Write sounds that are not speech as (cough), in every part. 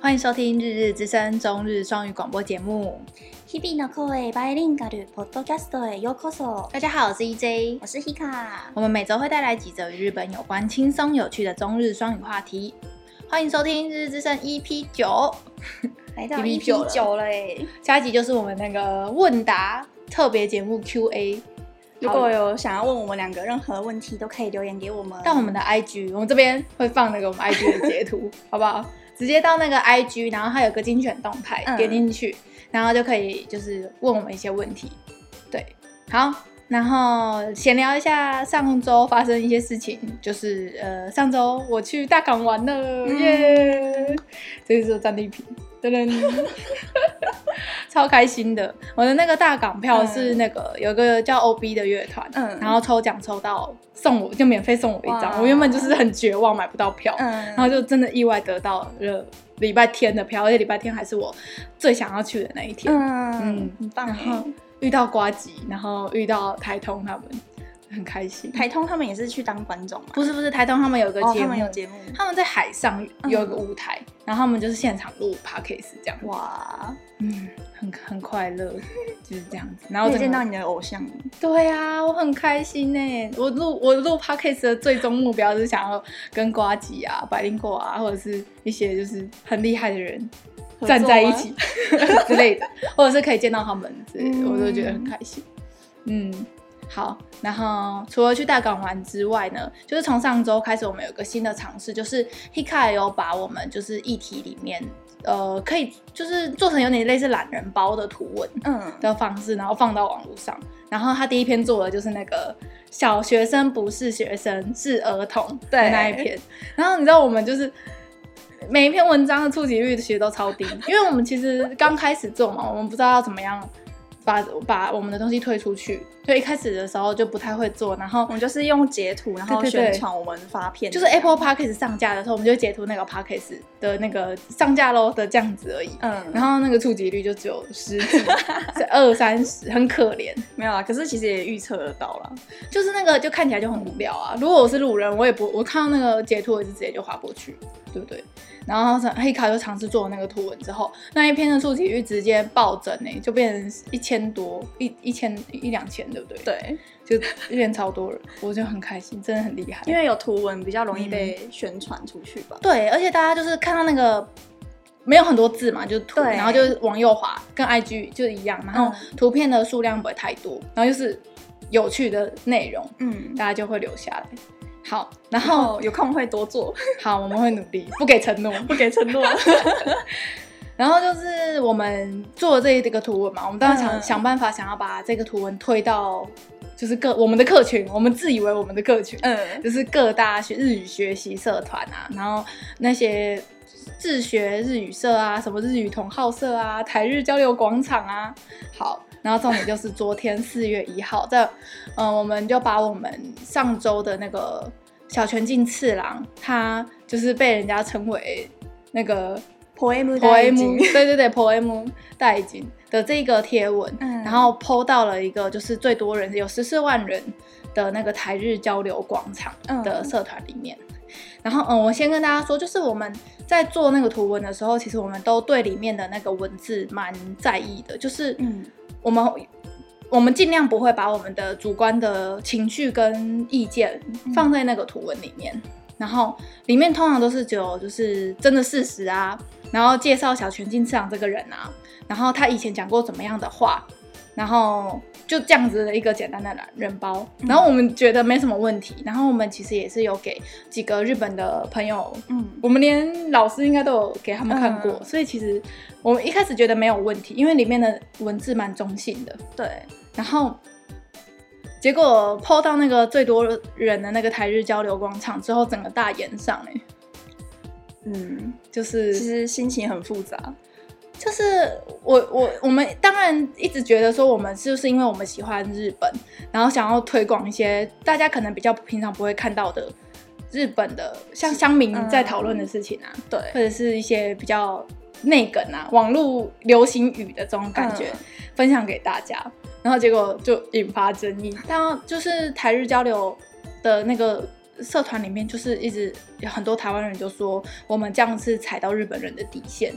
欢迎收听《日日之声》中日双语广播节目。日々の声バイリンガルポッドキャストへようこそ。大家好，我是 EJ，我是 Hika。我们每周会带来几则与日本有关、轻松有趣的中日双语话题。欢迎收听《日日之声》EP 九，来到 EP 九了诶。下一集就是我们那个问答特别节目 QA。如果有想要问我们两个任何问题，都可以留言给我们。到我们的 IG，我们这边会放那个我们 IG 的截图，(laughs) 好不好？ 直接到那个 IG，然后它有个精选动态，嗯、点进去，然后就可以就是问我们一些问题。对，好，然后闲聊一下上周发生一些事情，就是呃，上周我去大港玩了，耶、嗯！这个是战利品，噔噔。(laughs) 超开心的！我的那个大港票是那个、嗯、有个叫 OB 的乐团，嗯，然后抽奖抽到送我就免费送我一张。我原本就是很绝望买不到票，嗯，然后就真的意外得到了礼拜天的票，而且礼拜天还是我最想要去的那一天，嗯，嗯很棒。然后遇到瓜吉，然后遇到台通他们。很开心，台通他们也是去当观众吗？不是不是，台通他们有个节目，哦、他们有节目，他们在海上有一个舞台，嗯、然后他们就是现场录 podcast 这样。哇，嗯，很很快乐，就是这样子。然后见到你的偶像，对啊，我很开心呢。我录我录 podcast 的最终目标是想要跟瓜吉啊、百灵果啊，或者是一些就是很厉害的人站在一起 (laughs) 之类的，或者是可以见到他们之类的，嗯、我都觉得很开心。嗯。好，然后除了去大港玩之外呢，就是从上周开始，我们有个新的尝试，就是 Hika 有把我们就是议题里面，呃，可以就是做成有点类似懒人包的图文，嗯，的方式，然后放到网络上。然后他第一篇做的就是那个小学生不是学生是儿童的那一篇。然后你知道我们就是每一篇文章的触及率其实都超低，因为我们其实刚开始做嘛，我们不知道要怎么样。把把我们的东西推出去，所以一开始的时候就不太会做，然后我们就是用截图，然后宣传我们发片，就是 Apple Podcast 上架的时候，我们就截图那个 Podcast 的那个上架喽的这样子而已。嗯，然后那个触及率就只有十 (laughs) 二三十，很可怜。没有啊，可是其实也预测得到了，就是那个就看起来就很无聊啊。如果我是路人，我也不，我看到那个截图，我就直接就划过去，对不对？然后黑卡就尝试做那个图文之后，那一篇的触及率直接暴增呢，就变成一千多，一一千一两千，对不对？对，就变超多人，我就很开心，真的很厉害。因为有图文比较容易被宣传出去吧？对，而且大家就是看到那个没有很多字嘛，就图，然后就是往右滑，跟 IG 就一样，然后图片的数量不会太多，然后就是有趣的内容，嗯，大家就会留下来。好，然后有空会多做。好，我们会努力，不给承诺，(laughs) 不给承诺。(laughs) 然后就是我们做这这个图文嘛，我们当然想、嗯、想办法想要把这个图文推到，就是各我们的客群，我们自以为我们的客群，嗯，就是各大学日语学习社团啊，然后那些自学日语社啊，什么日语同好社啊，台日交流广场啊，好。然后重点就是昨天四月一号，在嗯、呃，我们就把我们上周的那个小泉进次郎，他就是被人家称为那个 poem poem，对对对 poem 代金的这个贴文，嗯、然后 po 到了一个就是最多人有十四万人的那个台日交流广场的社团里面。嗯、然后嗯，我先跟大家说，就是我们在做那个图文的时候，其实我们都对里面的那个文字蛮在意的，就是嗯。我们我们尽量不会把我们的主观的情绪跟意见放在那个图文里面，嗯、然后里面通常都是只有就是真的事实啊，然后介绍小泉进次郎这个人啊，然后他以前讲过怎么样的话，然后就这样子的一个简单的懒人包，然后我们觉得没什么问题，然后我们其实也是有给几个日本的朋友，嗯，我们连老师应该都有给他们看过，嗯、所以其实。我们一开始觉得没有问题，因为里面的文字蛮中性的。对，然后结果 po 到那个最多人的那个台日交流广场之后，整个大炎上哎。嗯，就是其实心情很复杂。就是我我我们当然一直觉得说，我们是不是因为我们喜欢日本，然后想要推广一些大家可能比较平常不会看到的日本的像乡民在讨论的事情啊，嗯、对，或者是一些比较。内梗啊，网络流行语的这种感觉，嗯、分享给大家，然后结果就引发争议。当就是台日交流的那个社团里面就是一直有很多台湾人就说我们这样是踩到日本人的底线，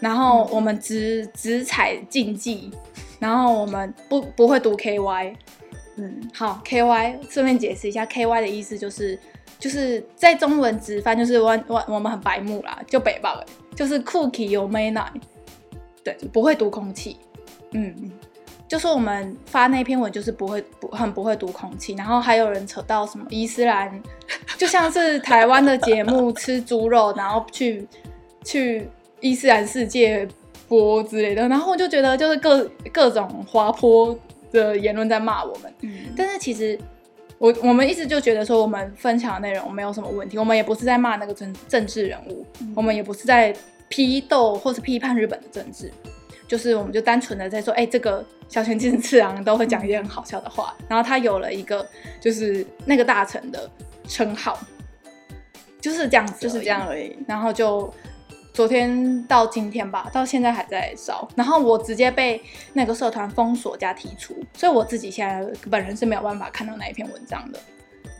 然后我们只只踩竞技，然后我们不不会读 KY。嗯，好，KY 顺便解释一下，KY 的意思就是就是在中文直翻就是我我我们很白目啦，就北方，就是 cookie 有没奶，对，不会读空气。嗯嗯。就说我们发那篇文就是不会不很不会读空气，然后还有人扯到什么伊斯兰，就像是台湾的节目吃猪肉，然后去 (laughs) 去伊斯兰世界播之类的，然后我就觉得就是各各种滑坡的言论在骂我们。嗯，但是其实我我们一直就觉得说我们分享的内容没有什么问题，我们也不是在骂那个政政治人物，嗯，我们也不是在批斗或是批判日本的政治。就是，我们就单纯的在说，哎、欸，这个小泉进次郎都会讲一些很好笑的话，然后他有了一个就是那个大臣的称号，就是这样子，就是这样而已。然后就昨天到今天吧，到现在还在烧。然后我直接被那个社团封锁加踢出，所以我自己现在本人是没有办法看到那一篇文章的。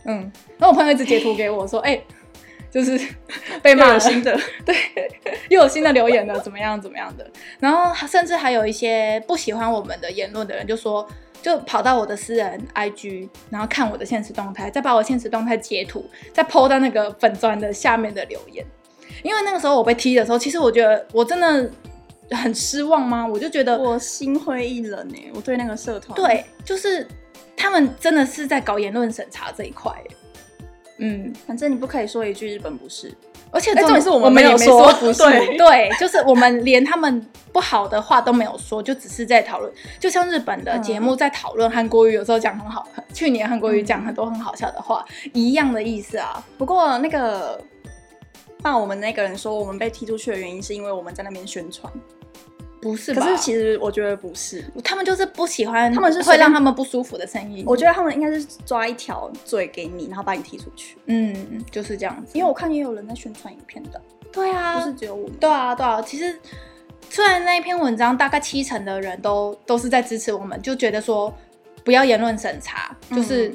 嗯，然后我朋友一直截图给我说，哎、欸。就是 (laughs) 被骂了新的，(laughs) 对，又有新的留言了，怎么样怎么样的？然后甚至还有一些不喜欢我们的言论的人，就说就跑到我的私人 IG，然后看我的现实动态，再把我现实动态截图，再 po 到那个粉砖的下面的留言。因为那个时候我被踢的时候，其实我觉得我真的很失望吗？我就觉得我心灰意冷哎，我对那个社团，对，就是他们真的是在搞言论审查这一块。嗯，反正你不可以说一句日本不是，而且重点是我们没有说不是，(laughs) 对，对，就是我们连他们不好的话都没有说，就只是在讨论，就像日本的节目在讨论韩国语，有时候讲很好，去年韩国语讲很多很好笑的话，嗯，一样的意思啊。不过那个骂我们那个人说我们被踢出去的原因，是因为我们在那边宣传。不是吧，可是其实我觉得不是，他们就是不喜欢，他们是会让他们不舒服的声音。我觉得他们应该是抓一条嘴给你，然后把你踢出去。嗯，就是这样子。因为我看也有人在宣传影片的。对啊，不是只有我。对啊，对啊。其实虽然那一篇文章大概七成的人都都是在支持我们，就觉得说不要言论审查，就是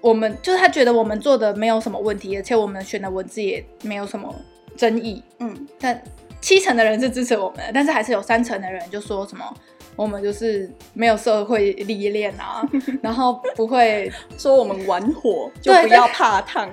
我们、嗯、就是他觉得我们做的没有什么问题，而且我们选的文字也没有什么争议。嗯，但。七成的人是支持我们的，但是还是有三成的人就说什么我们就是没有社会历练啊，(laughs) 然后不会说我们玩火就不要怕烫，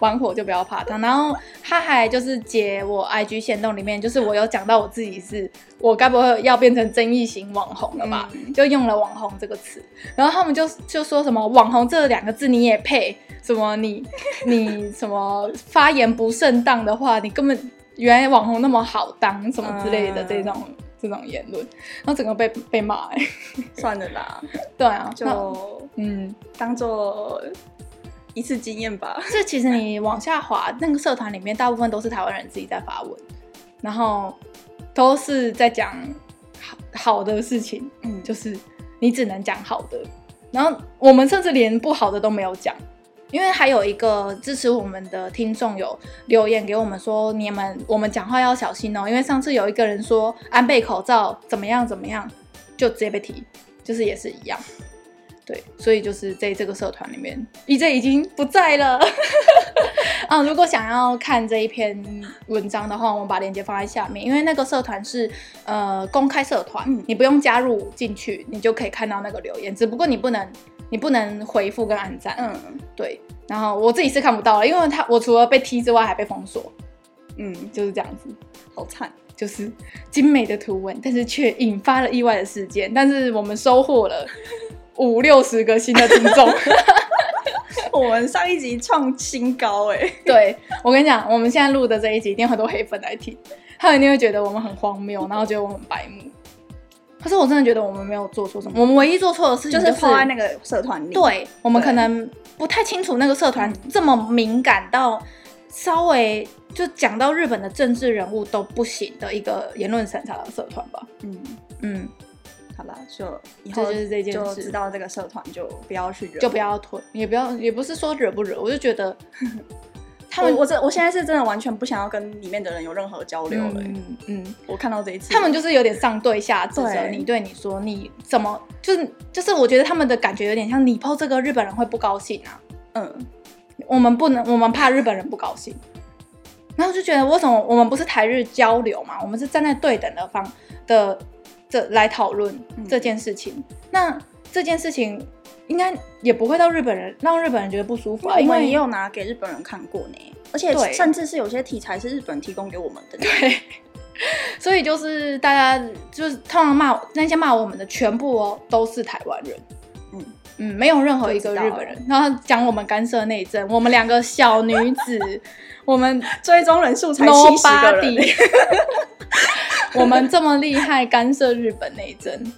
玩火就不要怕烫。然后他还就是截我 IG 限动里面，就是我有讲到我自己是，我该不会要变成争议型网红了吧？嗯、就用了网红这个词，然后他们就就说什么网红这两个字你也配？什么你你什么发言不正当的话，你根本。原来网红那么好当什么之类的这种、嗯、这种言论，然后整个被被骂哎，(laughs) 算了啦，对啊，就嗯。当做一次经验吧。(laughs) 这其实你往下滑，那个社团里面大部分都是台湾人自己在发文，然后都是在讲好好的事情，嗯，就是你只能讲好的，然后我们甚至连不好的都没有讲。因为还有一个支持我们的听众有留言给我们说，你们我们讲话要小心哦，因为上次有一个人说安倍口罩怎么样怎么样，就直接被踢，就是也是一样，对，所以就是在这个社团里面，EJ 已经不在了。(laughs) 嗯，如果想要看这一篇文章的话，我们把链接放在下面，因为那个社团是呃公开社团，嗯，你不用加入进去，你就可以看到那个留言，只不过你不能。你不能回复跟按赞，嗯，对。然后我自己是看不到了，因为他我除了被踢之外还被封锁，嗯，就是这样子，好惨。就是精美的图文，但是却引发了意外的事件。但是我们收获了五六十个新的听众，(laughs) 我们上一集创新高哎。对，我跟你讲，我们现在录的这一集一定有很多黑粉来听，他们一定会觉得我们很荒谬，然后觉得我们很白目。可是我真的觉得我们没有做错什么，我们唯一做错的事情就是放在那个社团里。对，我们可能不太清楚那个社团这么敏感到稍微就讲到日本的政治人物都不行的一个言论审查的社团吧。嗯嗯，就以后就是这件事，就知道这个社团就不要去惹，就不要推，也不要，也不是说惹不惹，我就觉得。(laughs) 他们，我这我现在是真的完全不想要跟里面的人有任何交流了。嗯嗯，我看到这一次，他们就是有点上对下指责你，对你说你怎么就是就是，我觉得他们的感觉有点像你 PO 这个日本人会不高兴啊。嗯，我们不能，我们怕日本人不高兴。然后就觉得，为什么我们不是台日交流嘛？我们是站在对等的方的这来讨论这件事情。嗯、那这件事情应该也不会到日本人让日本人觉得不舒服啊，因为也有拿给日本人看过呢。而且甚至是有些题材是日本提供给我们的。对，(laughs) 所以就是大家就是通常骂那些骂我们的全部哦都是台湾人。嗯嗯，没有任何一个日本人。然后讲我们干涉内政，我们两个小女子。(laughs) 我们追踪人数才七十个人，(laughs) 我们这么厉害，干涉日本内政，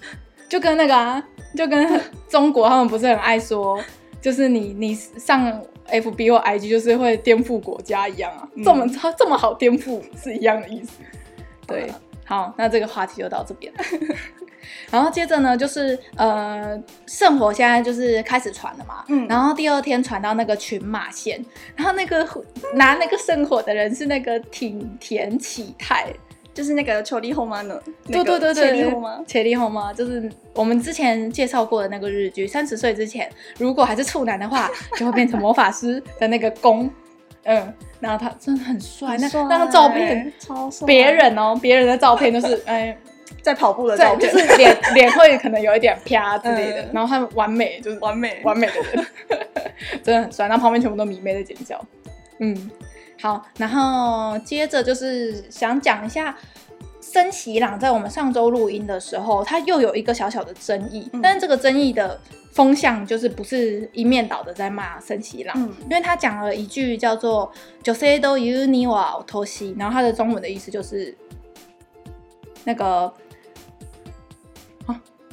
就跟那个啊，就跟中国他们不是很爱说，就是你你上 FB 或 IG 就是会颠覆国家一样啊，嗯、这么这么好颠覆是一样的意思。对，好，那这个话题就到这边。(laughs) 然后接着呢，就是呃，圣火现在就是开始传了嘛，嗯，然后第二天传到那个群马县，然后那个 (laughs) 拿那个圣火的人是那个挺田启太，就是那个秋丽后妈呢，对对对对，秋丽后妈，秋丽后妈就是我们之前介绍过的那个日剧，三十岁之前如果还是处男的话，(laughs) 就会变成魔法师的那个攻，嗯，然后他真的很帅，那那个照片超帅，别人哦，别人的照片都是 (laughs) 哎。在跑步的照片，就是脸 (laughs) 脸会可能有一点啪之类的，嗯、然后他完美，就是完美完美的人，真的很帅。然后旁边全部都迷妹在尖叫。嗯，好，然后接着就是想讲一下森喜朗在我们上周录音的时候，他又有一个小小的争议，嗯、但是这个争议的风向就是不是一面倒的在骂森喜朗，嗯、因为他讲了一句叫做“女性都言うにはおとしい”，然后他的中文的意思就是那个。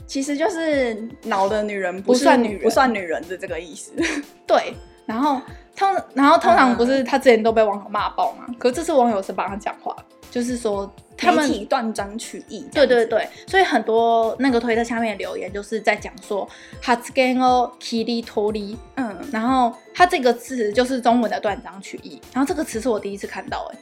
其实就是老的女人不算女人，不算女人的这个意思。(laughs) 对，然后 通然后通常不是他之前都被网友骂爆吗？可是这次网友是帮他讲话，就是说他们断章取义。对对对，所以很多那个推特下面的留言就是在讲说発言を切り取り，嗯，然后他这个词就是中文的断章取义，然后这个词是我第一次看到，哎。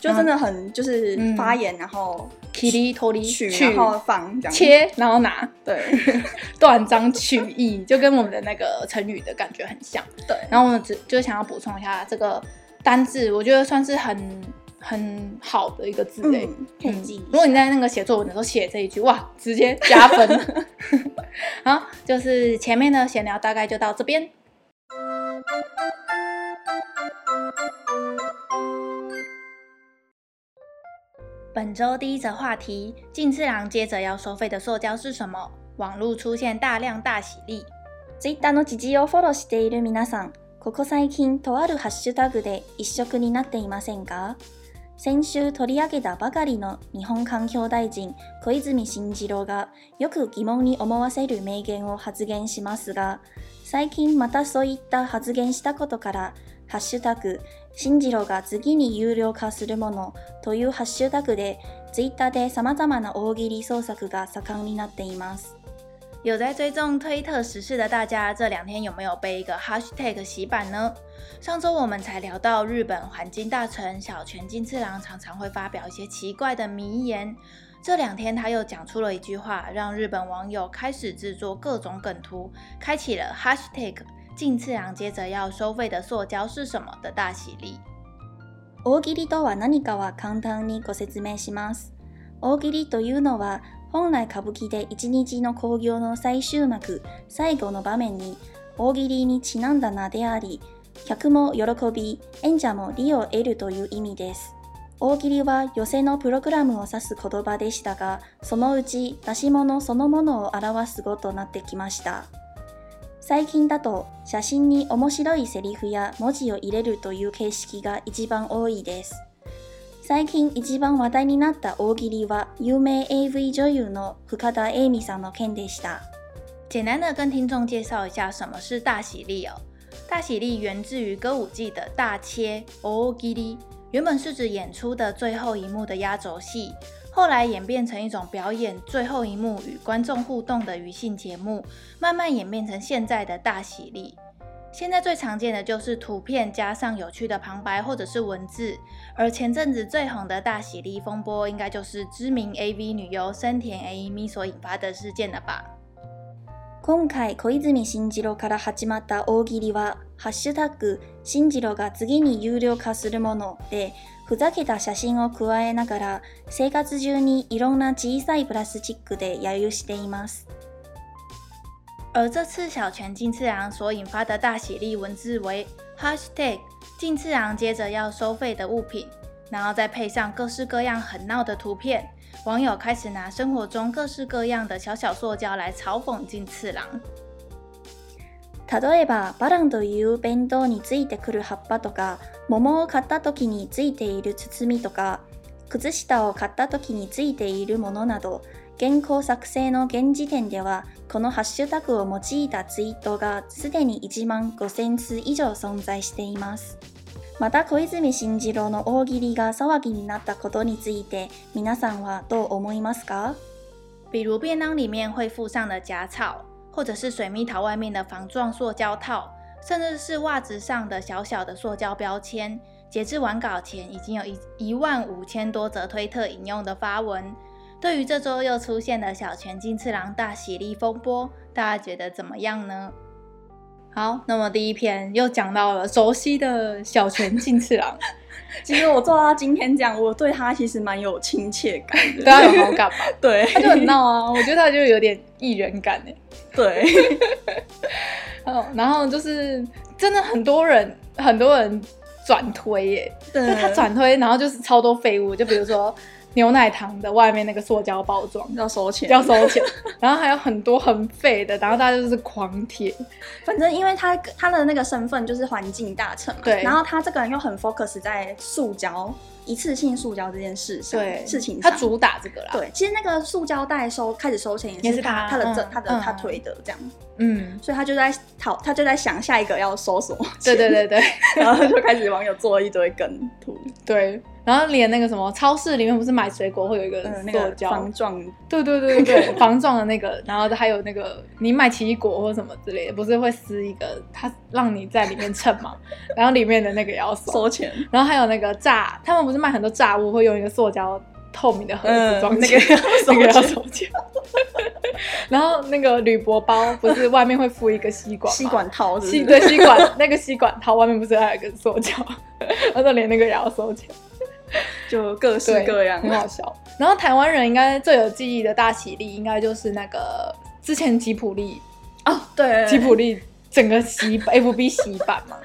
就真的很就是发言，然后切り取り取，然后放切，然后拿，对，(laughs) 断章取义，就跟我们的那个成语的感觉很像。对，然后我们只就想要补充一下这个单字，我觉得算是很很好的一个字诶，可以记。如果你在那个写作文的时候写这一句，哇，直接加分。(laughs) 好，就是前面的闲聊大概就到这边。本周第一则话题：近次郎接着要收费的塑胶是什么？网络出现大量大喜利。Twitter の知事をフォローしている皆さん、ここ最近とあるハッシュタグで一色になっていませんか？先周取り上げたばかりの日本环境大臣小泉进次郎がよく疑问に思わせる名言を発言しますが、最近またそういった発言したことから、ハッシュタグ进次郎が次に有料化するものというハッシュタグで Twitter で様々な大喜利创作が盛んになっています。有在追踪推特时事的大家，这两天有没有被一个 hashtag 洗版呢？上周我们才聊到日本环境大臣小泉进次郎常常会发表一些奇怪的名言，这两天他又讲出了一句话，让日本网友开始制作各种梗图，开启了 hashtag。 进次郎接着要收费的塑胶是什么的大喜利。大喜利とは何かは简単にご说明します。大喜利というのは本来歌舞伎で一日の兴行の最终幕、最后の场面に大喜利にちなんだ名であり、客も喜び、演者も利を得るという意味です。大喜利は寄席のプログラムを指す言叶でしたが、そのうち出し物そのものを表す语となってきました。最近だと写真に面白いセリフや文字を入れるという形式が一番多いです。最近一番话题になった大喜利は有名 AV 女优の深田栄美さんの件でした。简单的跟听众介绍一下什么是大喜利哦。大喜利源自于歌舞伎的大切大喜利，原本是指演出的最后一幕的压轴戏。后来演变成一种表演最后一幕与观众互动的余兴节目，慢慢演变成现在的大喜利。现在最常见的就是图片加上有趣的旁白或者是文字，而前阵子最红的大喜利风波，应该就是知名 AV 女优森田 A 美所引发的事件了吧？ 今回小泉进次郎から始まった大喜利は、ハッシュタグ、进次郎が次に有料化するもので、 ふざけた写真を加えながら、生活中にいろんな小さいプラスチックで揶揄しています。而这次小泉进次郎所引发的大喜利文字为 Hashtag 进次郎接着要收费的物品，然后再配上各式各样很闹的图片。网友开始拿生活中各式各样的小小塑胶来嘲讽进次郎。 例えば、バランという弁当についてくる叶っぱとか、桃を买った时についている包みとか、靴下を买った时についているものなど、原稿作成の现时点では、このハッシュタグを用いたツイートがすでに1万5000通以上存在しています。また小泉进次郎の大喜利が騒ぎになったことについて皆さんはどう思いますか？比如便当里面会附上的夹草，或者是水蜜桃外面的防撞塑胶套，甚至是袜子上的小小的塑胶标签。截至完稿前，已经有一一万五千多则推特引用的发文。对于这周又出现的小泉进次郎大喜利风波，大家觉得怎么样呢？好，那么第一篇又讲到了熟悉的小泉进次郎。(laughs) 其实我做到今天这样，我对他其实蛮有亲切感的，对他有好感吧？(laughs) 对，他就很闹啊，我觉得他就有点艺人感哎。(laughs) 对，哦，然后就是真的很多人，很多人转推耶，对就他转推，然后就是超多废物，就比如说。牛奶糖的外面那个塑胶包装要收钱，要收钱，(laughs) 然后还有很多很废的，然后大家就是狂贴。反正因为他他的那个身份就是环境大臣嘛，对。然后他这个人又很 focus 在塑胶一次性塑胶这件事上，对事情上，他主打这个啦。对，其实那个塑胶袋收开始收钱也是他，也是他，他的这、嗯、他的、嗯、他推的这样。嗯，所以他就在讨，他就在想下一个要搜什么。对对对对，(laughs) 然后就开始网友做了一堆梗图。对，然后连那个什么超市里面不是买水果会有一个塑胶、嗯、防撞？对对对对防撞的那个，然后还有那个你买奇异果或什么之类的，不是会撕一个，他让你在里面称嘛？(laughs) 然后里面的那个也要收，(laughs) 收钱。然后还有那个炸，他们不是卖很多炸物会用一个塑胶透明的盒子装、嗯、那个 (laughs) 那个要收钱。(laughs) 然后那个铝箔包不是外面会附一个吸管，吸管套是对吸管那个吸管套外面不是还有一个塑胶，然 (laughs) 后连那个也要收钱，就各式各样，很好笑。然后台湾人应该最有记忆的大喜力，应该就是那个之前吉普力哦，对，吉普力整个洗 FB 洗版嘛，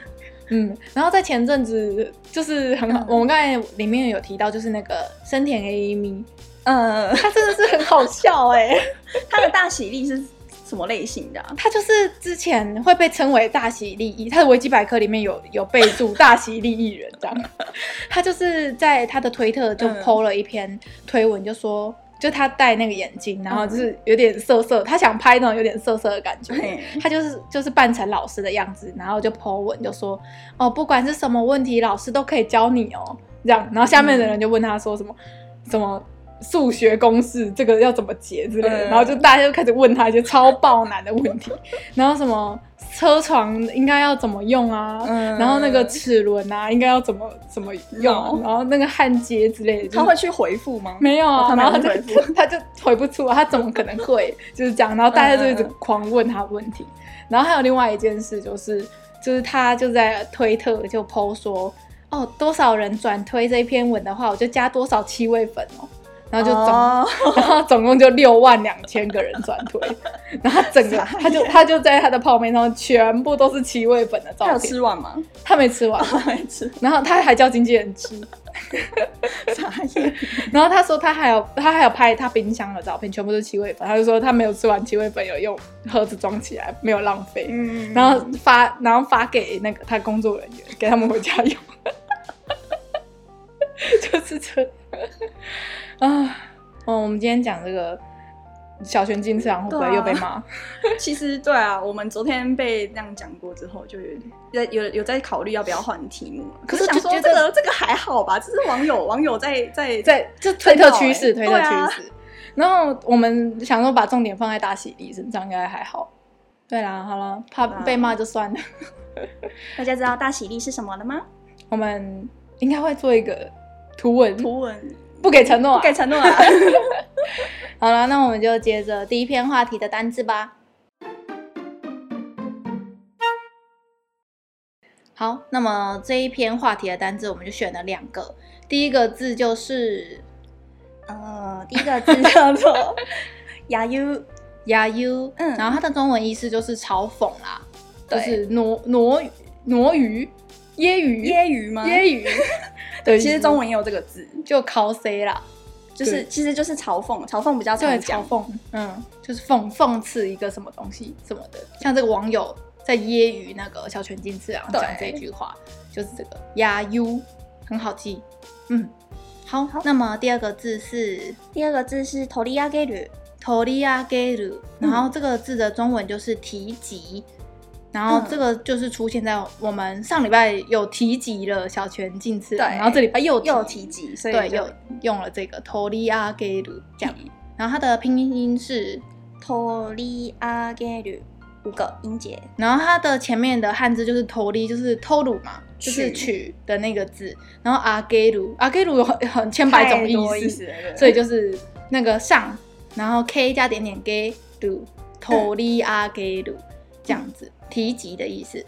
嗯，然后在前阵子就是很好，嗯、我们刚才里面有提到，就是那个森田 A 咪。嗯，他真的是很好笑哎、欸！他的大喜力是什么类型的、啊？他就是之前会被称为大喜利艺，他的维基百科里面有有备注大喜利艺人这样。(laughs) 他就是在他的推特就 po 了一篇推文，就说就他戴那个眼镜，然后就是有点色色，他想拍那种有点色色的感觉。他就是就是扮成老师的样子，然后就 po 文就说哦，不管是什么问题，老师都可以教你哦，这样。然后下面的人就问他说什么什么。数学公式这个要怎么解之类的，然后就大家就开始问他一些超爆难的问题，然后什么车床应该要怎么用啊，然后那个齿轮啊应该要怎么怎么用，然后那个焊接之类的，他会去回复吗？没有啊，然后他就他就回不出，他怎么可能会？(laughs) 就是这样，然后大家就一直狂问他问题，然后还有另外一件事就是就是他就在推特就 po 说哦，多少人转推这一篇文的话，我就加多少七位粉哦。然后就总，oh. (laughs) 然后总共就六万两千个人转推，(laughs) 然后整个他就他就在他的泡面上全部都是七味粉的照片。他有吃完吗？他没吃完，(laughs) 他没吃。然后他还叫经纪人吃。然后他说他还有他还有拍他冰箱的照片，全部都是七味粉。他就说他没有吃完七味粉，有用盒子装起来，没有浪费。嗯。然后发然后发给那个他工作人员，给他们回家用。就是这样。啊，哦，我们今天讲这个小泉进次郎会不会又被骂？啊、(laughs) 其实对啊，我们昨天被那样讲过之后，就有有有在考虑要不要换题目。可是想说这个这个还好吧，这是网友网友在在 (laughs) 在这推特趋势，推特趋势。啊、然后我们想说把重点放在大喜利身上，应该还好。对啦，好了，怕被骂就算了。大家知道大喜利是什么了吗？(laughs) 我们应该会做一个图文图文。不给承诺啊！给承诺啊！(laughs) 好了，那我们就接着第一篇话题的单字吧。好，那么这一篇话题的单字我们就选了两个。第一个字就是，呃，第一个字叫做 “ya you ya you”，嗯，然后它的中文意思就是嘲讽啦，就是“挪挪挪鱼”，揶揄，揶揄吗？揶揄。对，其实中文也有这个字，就 cos 啦，就是其实就是嘲嘲讽，嘲讽比较常讲，嘲讽，嗯，就是讽讽刺一个什么东西什么的，像这个网友。在揶揄那个小泉进次郎讲这句话，就是这个揶揄，很好记。嗯，好，好。那么第二个字是第二个字是取り上げる，取り上げる。然后这个字的中文就是提及， 然后这个就是出现在我们上礼拜有提及了小泉进次郎，然后这礼拜又又提及，所以对又用了这个取り上げる这样。然后它的拼音是取り上げる。五个音节，然后它的前面的汉字就是偷哩，就是偷鲁嘛，就是取的那个字。然后阿给鲁，阿给鲁有很很千百种意思，(laughs) 所以就是那个上，然后 k 加点点给鲁，偷哩阿给鲁这样子 提及的意思。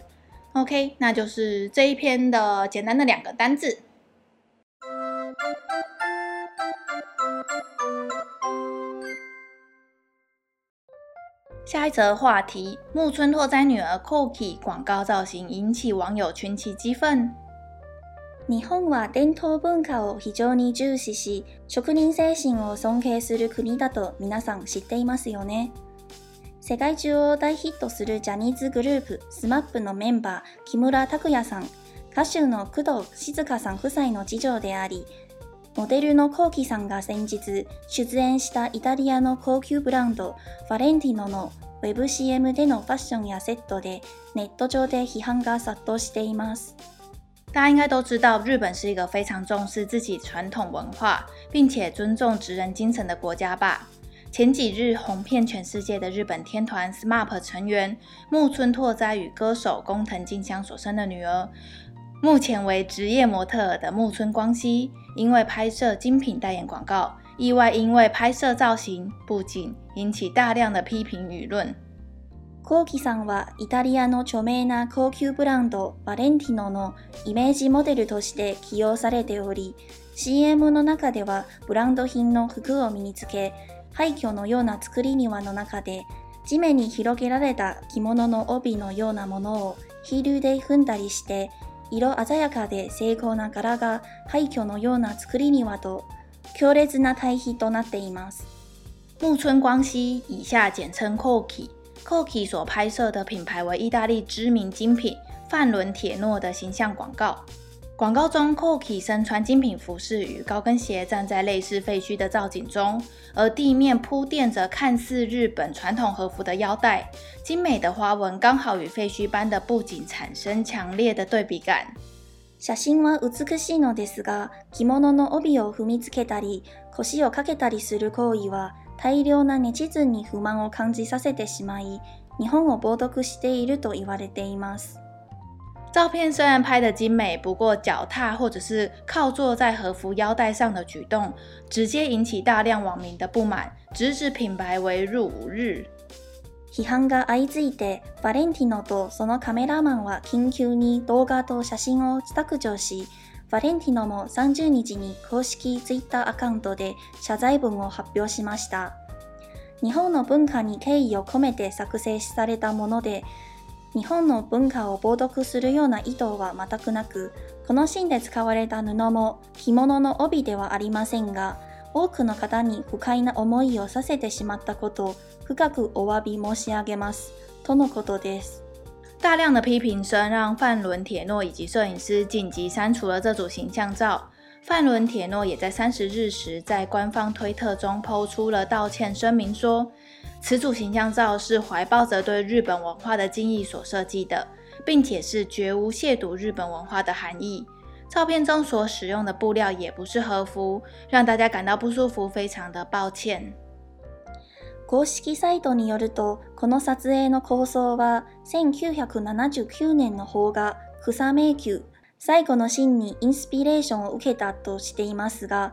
OK，那就是这一篇的简单的两个单字。下一则话题：木村拓哉女儿 Koki 广告造型引起网友群起激愤。日本は伝统文化を非常に重视し、职人精神を尊敬する国だと皆さん知っていますよね。 世界中を大ヒットするジャニーズグループ SMAP のメンバー木村拓哉さん、歌手の工藤静香さん夫妻の次女であり、モデルの k o k さんが先日出演したイタリアの高级ブランドヴァレンティノの Web CM でのファッションやセットでネット上で批判が杀到しています。大家应该都知道，日本是一个非常重视自己传统文化，并且尊重职人精神的国家吧。前几日红遍全世界的日本天团 SMAP 成员木村拓哉与歌手工藤静香所生的女儿。目前为职业模特儿的木村光希，因为拍摄精品代言广告，意外因为拍摄造型布景引起大量的批评舆论。コキさんはイタリアの著名な高级ブランドバレンティノのイメージモデルとして起用されており、CM の中ではブランド品の服を身につけ、 廃墟のような作り庭の中で地面に広げられた着物の帯のようなものをヒールで踏んだりして。色鲜やかで精巧な柄が廃墟のような作りにはと强烈な対比となっています。木村光希以下简称 Koki，Koki 所拍摄的品牌为意大利知名精品范伦铁诺的形象广告。广告中，Koki 身穿精品服饰与高跟鞋，站在类似废墟的造景中，而地面铺垫着看似日本传统和服的腰带，精美的花纹刚好与废墟般的布景产生强烈的对比感。写真は美しいのですが、着物の帯を踏みつけたり、腰を挂けたりする行为は大量なネチズに不满を感じさせてしまい、日本を冒涜していると言われています。 照片虽然拍得精美，不过脚踏或者是靠坐在和服腰带上的举动，直接引起大量网民的不满，直指品牌为辱日。批判が相次いで、バレンティノとそのカメラマンは紧急に动画と写真を削除し、バレンティノも30日に公式ツイッターアカウントで谢罪文を発表しました。日本の文化に敬意を込めて作成されたもので、日本の文化を冒涜するような意図は全くなく、このシーンで使われた布も着物の帯ではありませんが、多くの方に不快な思いをさせてしまったことを深くお诧び申し上げます。とのことです。大量的批评声让范伦铁诺以及摄影师紧急删除了这组形象照。范伦铁诺也在三十日时在官方推特中抛出了道歉声明说，此组形象照是怀抱着对日本文化的敬意所设计的，并且是绝无亵渎日本文化的含义。照片中所使用的布料也不是和服，让大家感到不舒服，非常的抱歉。公式サイトによると、この撮影の构想は1979年の邦画「草迷宫」最后のシーンにインスピレーションを受けたとしていますが、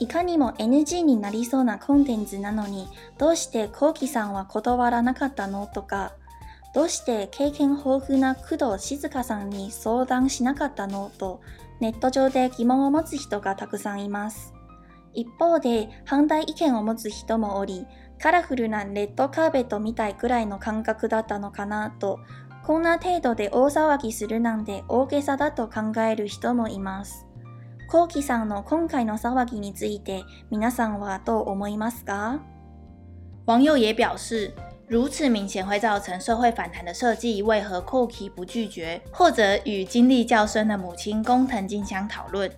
いかにも NG になりそうなコンテンツなのに、どうしてコウキさんは断らなかったのとか、どうして経験豊富な工藤静香さんに相谈しなかったのと、ネット上で疑问を持つ人がたくさんいます。一方で反対意见を持つ人もおり、カラフルなレッドカーペットみたいくらいの感覚だったのかなと、こんな程度で大騒ぎするなんて大げさだと考える人もいます。コウキさんの今回の騒ぎについて皆さんはどう思いますか？网友也表示，如此明显会造成社会反弹的设计，为何 Koki 不拒绝，或者与经历较深的母亲工藤静香讨论？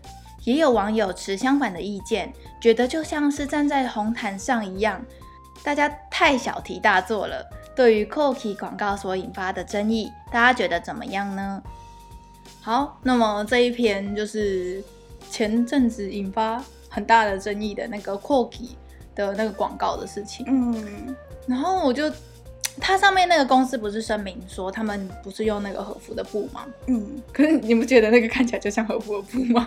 也有网友持相反的意见，觉得就像是站在红毯上一样，大家太小题大做了。对于 Koki 广告所引发的争议，大家觉得怎么样呢？好，那么这一篇就是。 前阵子引发很大的争议的那个 Koki 的那个广告的事情，嗯，然后我就，它上面那个公司不是声明说他们不是用那个和服的布吗？嗯，可是你不觉得那个看起来就像和服的布吗？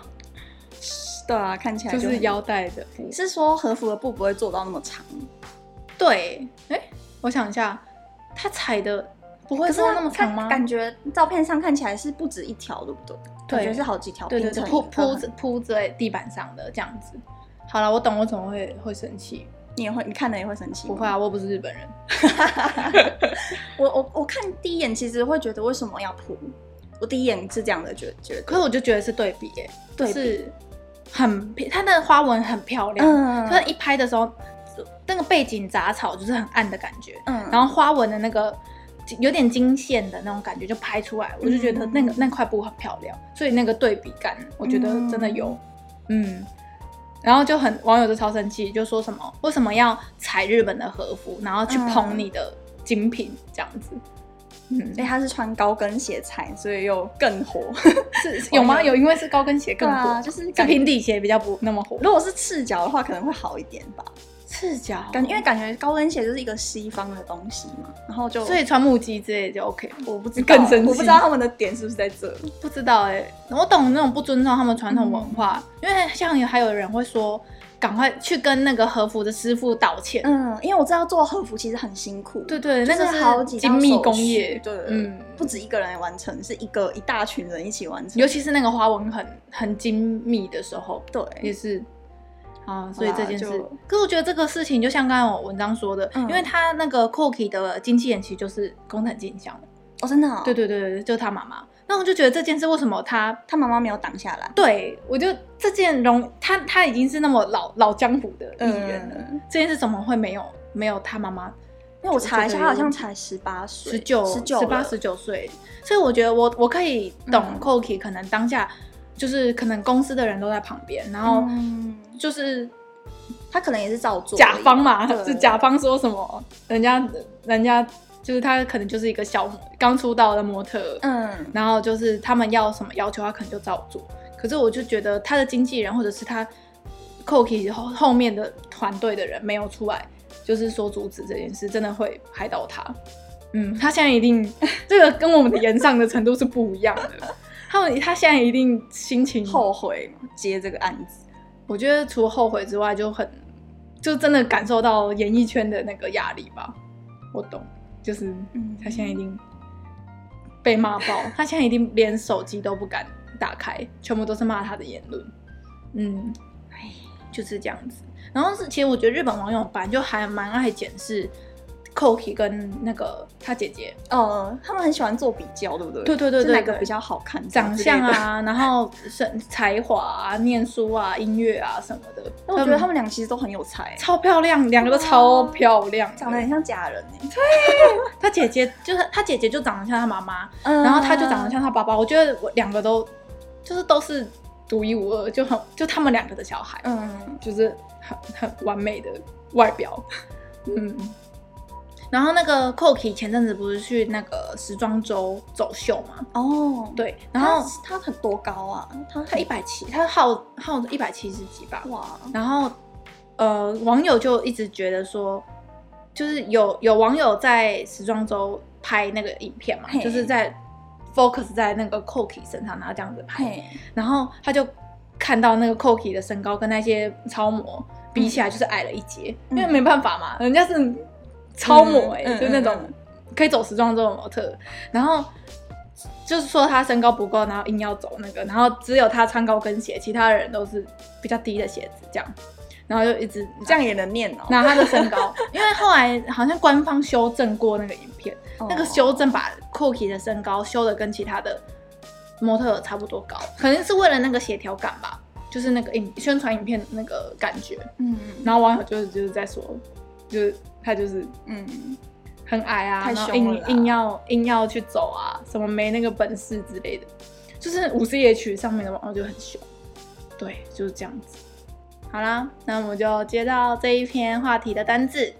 (laughs) 对啊，看起来就，就是腰带的布。是说和服的布不会做到那么长？对，哎，我想一下，它裁的不会做那么长吗？感觉照片上看起来是不止一条，对不对？对，感觉是好几条，对对对，铺铺着铺在地板上的这样子。好了，我懂，我怎么会会生气？你也会，你看了也会生气？不会啊，我不是日本人。(laughs) (laughs) 我我我看第一眼其实会觉得为什么要铺？我第一眼是这样的觉觉得，可是我就觉得是对比耶，对，是很它的花纹很漂亮，嗯，就是一拍的时候，那个背景杂草就是很暗的感觉，嗯，然后花纹的那个。有点惊线的那种感觉就拍出来，我就觉得那个、嗯、那块布很漂亮，所以那个对比感，我觉得真的有，嗯，嗯，然后就很网友就超生气，就说什么为什么要踩日本的和服，然后去捧你的精品这样子，嗯，因为他是穿高跟鞋踩，所以又更火，(laughs) 是有吗？(laughs) 有因为是高跟鞋更火，啊、就是平底鞋比较不那么火，如果是赤脚的话可能会好一点吧。赤脚。感，因为感觉高跟鞋就是一个西方的东西嘛，然后就所以穿木屐之类就 OK。我不知道，更生气，我不知道他们的点是不是在这，不知道哎、欸。我懂那种不尊重他们传统文化，嗯、因为像有还有人会说，赶快去跟那个和服的师傅道歉。嗯，因为我知道做和服其实很辛苦，对对，那个是好几精密工业，对，嗯，不止一个人完成，是一个一大群人一起完成，尤其是那个花纹很很精密的时候，对，也是。啊，所以这件事，可是我觉得这个事情就像刚刚我文章说的，嗯、因为他那个 Koki 的经纪人其实就是工藤静香哦，真的、哦，对对对对，就是他妈妈。那我就觉得这件事为什么他他妈妈没有挡下来？对，我就这件容他他已经是那么老老江湖的艺人了，嗯、这件事怎么会没有没有他妈妈？因为我查一下，他好像才十八岁，十九十九十八十九岁，所以我觉得我我可以懂 Cokie 可能当下。就是可能公司的人都在旁边，然后就是、嗯、他可能也是照做甲方嘛，是甲方说什么，人家人家就是他可能就是一个小刚出道的模特，嗯，然后就是他们要什么要求，他可能就照做。可是我就觉得他的经纪人或者是他 c o k i 后后面的团队的人没有出来，就是说阻止这件事，真的会害到他。嗯，他现在一定 (laughs) 这个跟我们的炎上的程度是不一样的。他们他现在一定心情后悔接这个案子，我觉得除了后悔之外，就很就真的感受到演艺圈的那个压力吧。我懂，就是他现在一定被骂爆，他现在一定连手机都不敢打开，全部都是骂他的言论。嗯，哎，就是这样子。然后是其实我觉得日本网友本来就还蛮爱检视。Koki 跟那个他姐姐，呃，他们很喜欢做比较，对不对？对对对对，哪个比较好看？长相啊，然后是才华啊，念书啊，音乐啊什么的。我觉得他们俩其实都很有才，超漂亮，两个都超漂亮，长得很像假人。对，他姐姐就是他姐姐就长得像他妈妈，然后他就长得像他爸爸。我觉得我两个都就是都是独一无二，就很就他们两个的小孩，嗯，就是很很完美的外表，嗯。然后那个 Coki 前阵子不是去那个时装周走秀嘛？哦，对，然后他很多高啊，他他一百七，他号号一百七十几吧。哇，然后呃，网友就一直觉得说，就是有有网友在时装周拍那个影片嘛，就是在 focus 在那个 Coki 身上，然后这样子拍，然后他就看到那个 Coki 的身高跟那些超模比起来就是矮了一截，嗯、因为没办法嘛，人家是超模哎、欸，嗯、就那种可以走时装周的模特，然后就是说他身高不够，然后硬要走那个，然后只有他穿高跟鞋，其他人都是比较低的鞋子这样，然后就一直这样。也能念哦，拿他的身高，(laughs) 因为后来好像官方修正过那个影片，哦、那个修正把 Cookie 的身高修的跟其他的模特差不多高，可能是为了那个协调感吧。就是那个影宣传影片的那个感觉，嗯，然后网友就是就是在说，就是他就是嗯很矮啊，然后硬硬要硬要去走啊，什么没那个本事之类的，就是五十夜曲上面的网友就很凶，对，就是这样子。好啦，那我们就接到这一篇话题的单字。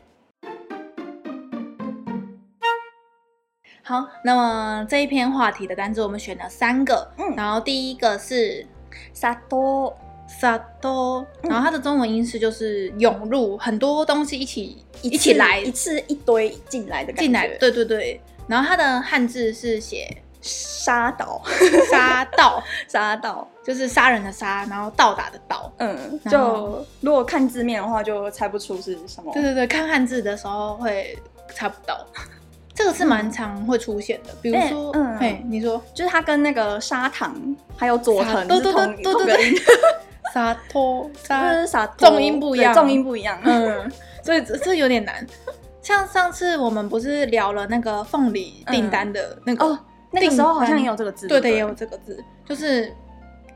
好，那么这一篇话题的单字我们选了三个，嗯，然后第一个是砂糖。砂糖，然后它的中文音是就是涌入很多东西一起一起来，一次一堆进来的感觉。进来，对对对。然后它的汉字是写杀倒，杀到，(laughs) 杀到，就是杀人的杀，然后到达的到。嗯，就如果看字面的话，就猜不出是什么。对对对，看汉字的时候会猜不到。(laughs) 这个是蛮常会出现的，比如说，嗯，嘿，你说，就是它跟那个砂糖还有佐藤是同音。(laughs) 沙托，沙沙重音不一样，重音不一样，嗯，所以这这有点难。像上次我们不是聊了那个凤梨订单的那个，哦，那个时候好像也有这个字，对的，也有这个字，就是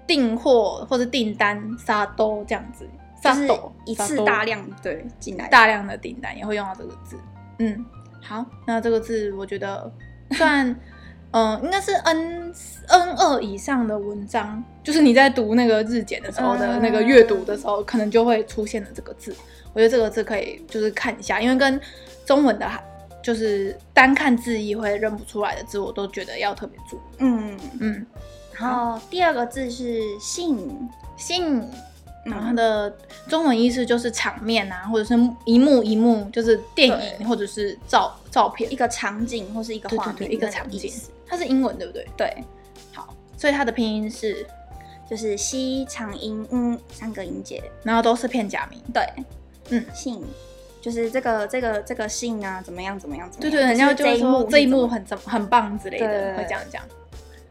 订货或者订单沙多这样子，就是一次大量对进来大量的订单也会用到这个字。嗯，好，那这个字我觉得算。嗯，应该是 N N 二以上的文章，就是你在读那个日检的时候的那个阅读的时候，可能就会出现了这个字。我觉得这个字可以就是看一下，因为跟中文的就是单看字义会认不出来的字，我都觉得要特别注意。嗯。嗯。然后第二个字是信信，然后它的中文意思就是场面啊，或者是一幕一幕，就是电影或者是照照片，一个场景或是一个画面，一个场景。它是英文对不对？对，好，所以它的拼音是，就是西长音嗯三个音节，然后都是片假名。对，嗯，信就是这个这个这个信啊，怎么样怎么样怎么样？对对，人家就是说这一幕很怎很棒之类的，会这样讲。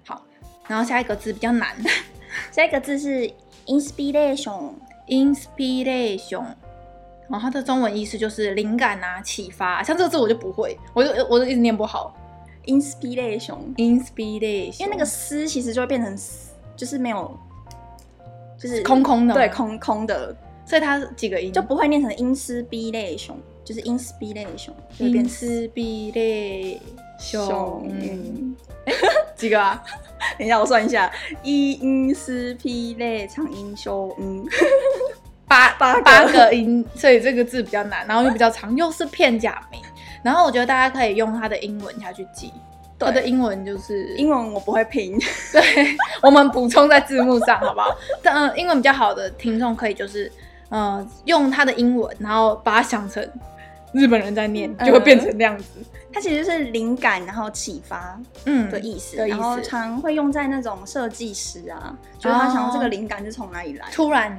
好，然后下一个字比较难，(laughs) 下一个字是 inspiration，inspiration，然后它的中文意思就是灵感啊，启发。像这个字我就不会，我就我就一直念不好。inspiration，inspiration，因为那个思其实就会变成，就是没有，就是空空的，对，空空的，所以它几个音就不会念成 inspiration，就是 inspiration，inspiration，嗯，几个啊？等一下我算一下，inspiration 长音修嗯，八八八个音，所以这个字比较难，然后又比较长，又是片假名。然后我觉得大家可以用它的英文下去记，它的英文就是英文我不会拼，(laughs) 对，我们补充在字幕上好不好？但嗯，英文比较好的听众可以就是呃用它的英文，然后把它想成日本人在念，就会变成那样子。它其实是灵感，然后启发嗯的意思，然后常会用在那种设计师啊，就是他想要这个灵感是从哪里来，突然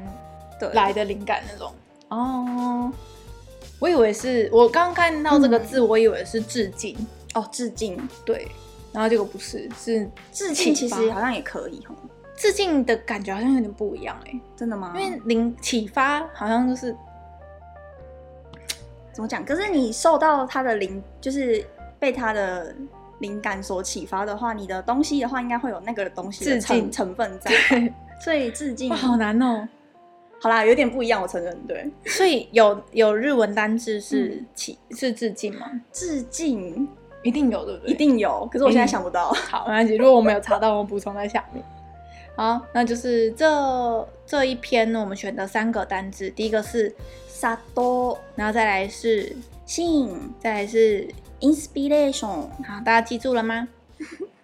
来的灵感那种。哦。我以为是我刚看到这个字，嗯、我以为是致敬。哦，致敬。对，然后结果不是，是致敬，其实好像也可以，致敬的感觉好像有点不一样哎，真的吗？因为灵启发好像就是怎么讲？可是你受到他的灵，就是被他的灵感所启发的话，你的东西的话，应该会有那个东西的成致敬。成分在，所以致敬好难哦。好啦，有点不一样，我承认。对，(laughs) 所以有有日文单字是起、嗯、是致敬吗？致敬一定有，对不对？一定有，可是我现在想不到。好，没关系。如果我没有查到，我补充在下面。好，那就是这这一篇呢我们选的三个单字，第一个是萨多，然后再来是信，再来是 inspiration。好，大家记住了吗？(laughs)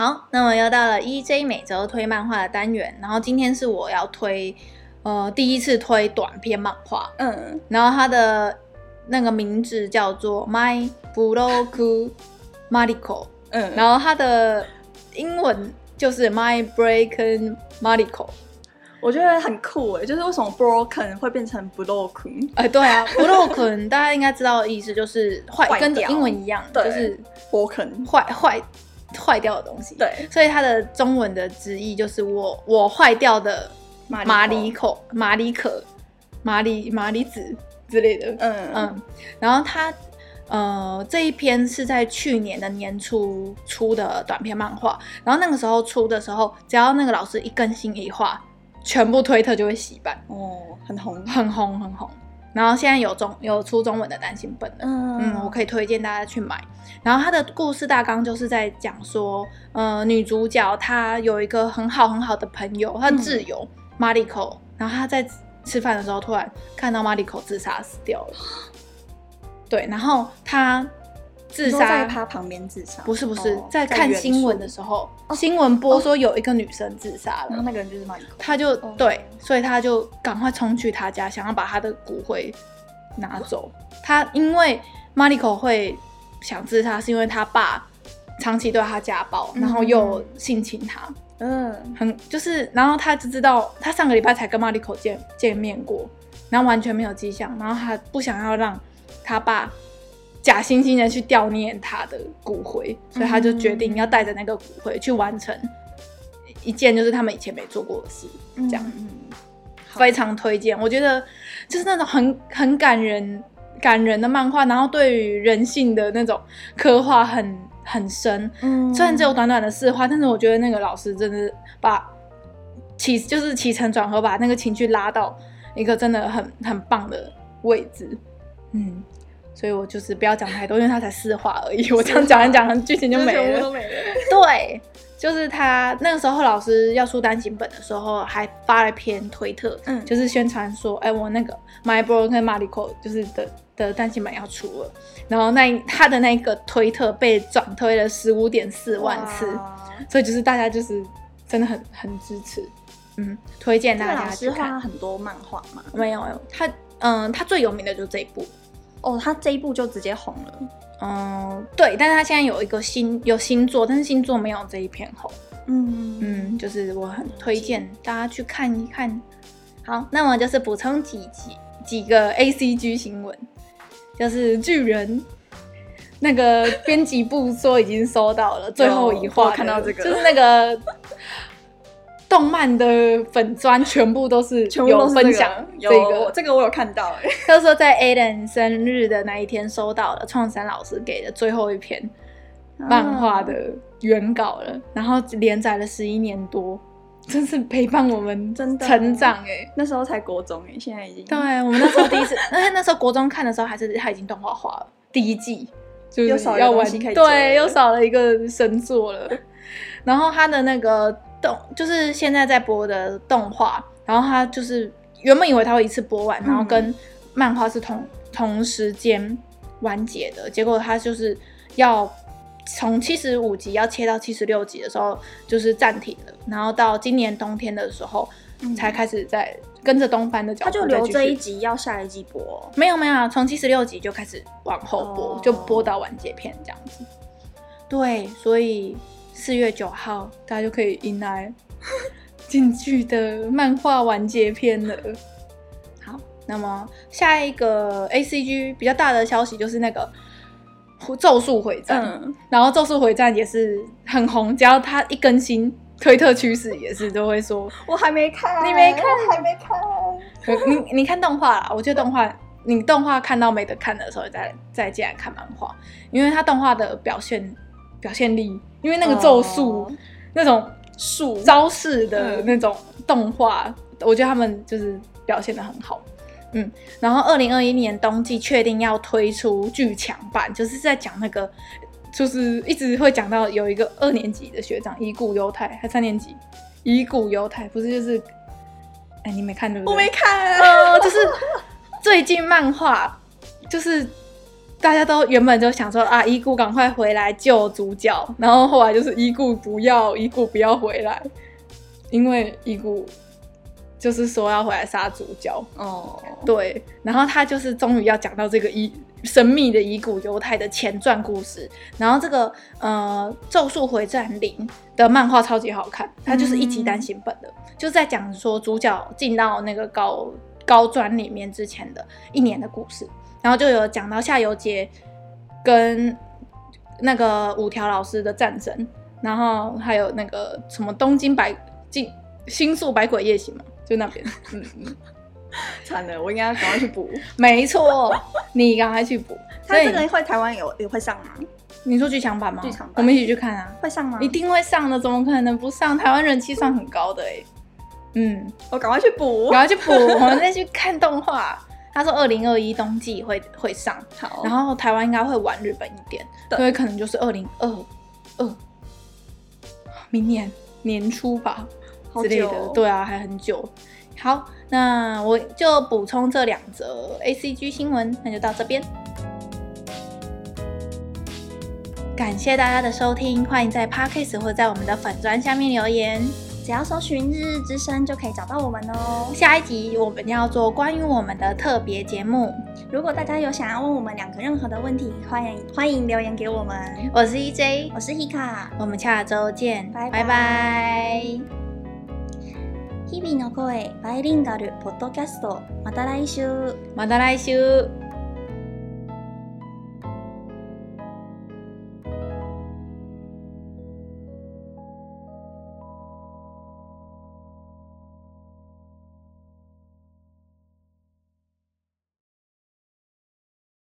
好，那么又到了 EJ 每周推漫画的单元，然后今天是我要推，呃，第一次推短篇漫画，嗯，然后它的那个名字叫做 My Broke Mariko，嗯，然后它的英文就是 My Broken Mariko，我觉得很酷诶，就是为什么 broken 会变成 broken？哎，对啊，(laughs) broken 大家应该知道的意思就是坏，跟英文一样，就是 broken 坏坏。坏掉的东西，对，所以它的中文的直译就是我我坏掉的马里口、马里可、马里马里子之类的，嗯。嗯，然后它呃这一篇是在去年的年初出的短篇漫画，然后那个时候出的时候，只要那个老师一更新一画，全部推特就会洗版，哦，很红，很红，很红。然后现在有中有出中文的单行本了，嗯嗯，我可以推荐大家去买。然后他的故事大纲就是在讲说，呃，女主角她有一个很好很好的朋友，她的挚友 Mariko，然后她在吃饭的时候突然看到 Mariko 自杀死掉了，(gasps) 对，然后她。自杀在他旁边自杀？不是不是，在看新闻的时候，新闻播说有一个女生自杀了，然后那个人就是马里口，他就对，所以他就赶快冲去他家，想要把他的骨灰拿走。他因为马里口会想自杀，是因为他爸长期对他家暴，然后又性侵他，嗯，很就是，然后他只知道他上个礼拜才跟马里口见见面过，然后完全没有迹象，然后他不想要让他爸。假惺惺的去悼念他的骨灰，所以他就决定要带着那个骨灰去完成一件就是他们以前没做过的事，这样，嗯，非常推荐。我觉得就是那种很很感人、感人的漫画，然后对于人性的那种刻画很很深。嗯，虽然只有短短的四话，但是我觉得那个老师真的把起就是起承转合，把那个情绪拉到一个真的很很棒的位置。嗯。所以我就是不要讲太多，因为他才四话而已。(laughs) 我这样讲一讲，剧情就没了。都没了。对，就是他那个时候老师要出单行本的时候，还发了篇推特，嗯，就是宣传说，哎、欸，我那个 My Broken Mariko 就是的的单行本要出了。然后那他的那个推特被转推了十五点四万次，所以就是大家就是真的很很支持，嗯，推荐大家去看。老师画很多漫画吗？没有没有，他嗯，他最有名的就是这一部。哦，他这一部就直接红了。嗯，对，但是他现在有一个新有新作，但是新作没有这一篇红。嗯嗯，就是我很推荐大家去看一看。好，那么就是补充几几几个 A C G 新闻，就是巨人那个编辑部说已经收到了最后一话，看到这个，就是那个。动漫的粉砖全部都是有分享这个，这个、这个我有看到哎。他说在 Aiden 生日的那一天收到了创山老师给的最后一篇漫画的原稿了，啊、然后连载了十一年多，真是陪伴我们真的成长哎。那时候才国中哎，现在已经对，我们那时候第一次，(laughs) 而且那时候国中看的时候还是他已经动画化了，第一季就是要玩对，又少了一个神作了。然后他的那个。动就是现在在播的动画，然后他就是原本以为他会一次播完，然后跟漫画是同同时间完结的，结果他就是要从七十五集要切到七十六集的时候就是暂停了，然后到今年冬天的时候才开始在跟着东番的脚步，他就留这一集要下一季播，没有没有，从七十六集就开始往后播，就播到完结篇这样子。对，所以。四月九号，大家就可以迎来 (laughs) 进剧的漫画完结篇了。好，那么下一个 A C G 比较大的消息就是那个《咒术回战》，嗯，然后《咒术回战》也是很红，只要它一更新，推特趋势也是都会说。我还没看，你没看，(laughs) 还没看。你你看动画啦，我觉得动画，你动画看到没得看的时候再，再再进来看漫画，因为它动画的表现表现力。因为那个咒术、oh, 那种术招式的那种动画，嗯、我觉得他们就是表现的很好。嗯，然后二零二一年冬季确定要推出剧场版，就是在讲那个，就是一直会讲到有一个二年级的学长乙骨忧太，还三年级乙骨忧太，不是就是，哎，你没看对不对？我没看，呃，就是最近漫画，就是大家都原本就想说啊，乙骨赶快回来救主角，然后后来就是乙骨不要，乙骨不要回来，因为乙骨。就是说要回来杀主角哦，oh. 对，然后他就是终于要讲到这个伊神秘的乙骨犹太的前传故事，然后这个呃《咒术回战零》的漫画超级好看，它就是一集单行本的，mm hmm. 就是在讲说主角进到那个高高专里面之前的一年的故事，然后就有讲到夏油杰跟那个五条老师的战争，然后还有那个什么东京百进新宿百鬼夜行嘛。就那边，嗯嗯，(laughs) 惨了，我应该要赶快去补。没错，你赶快去补。(laughs) 他这个会台湾有也会上吗？你说剧场版吗？剧场版，我们一起去看啊。会上吗？一定会上的，怎么可能不上？台湾人气算很高的哎。嗯，我赶快去补，赶快去补，我们再去看动画。他说二零二一冬季会会上，好，然后台湾应该会晚日本一点，所以可能就是二零二二，明年年初吧。之类的，对啊，还很久。好，那我就补充这两则 ACG 新闻，那就到这边。感谢大家的收听，欢迎在 Podcast 或在我们的粉砖下面留言，只要搜寻“日日之声”就可以找到我们哦。下一集我们要做关于我们的特别节目，如果大家有想要问我们两个任何的问题，欢迎欢迎留言给我们。我是 EJ，我是 Hika，我们下周见，拜拜。拜拜日々の声バイリンガルポッドキャストまた来周また来周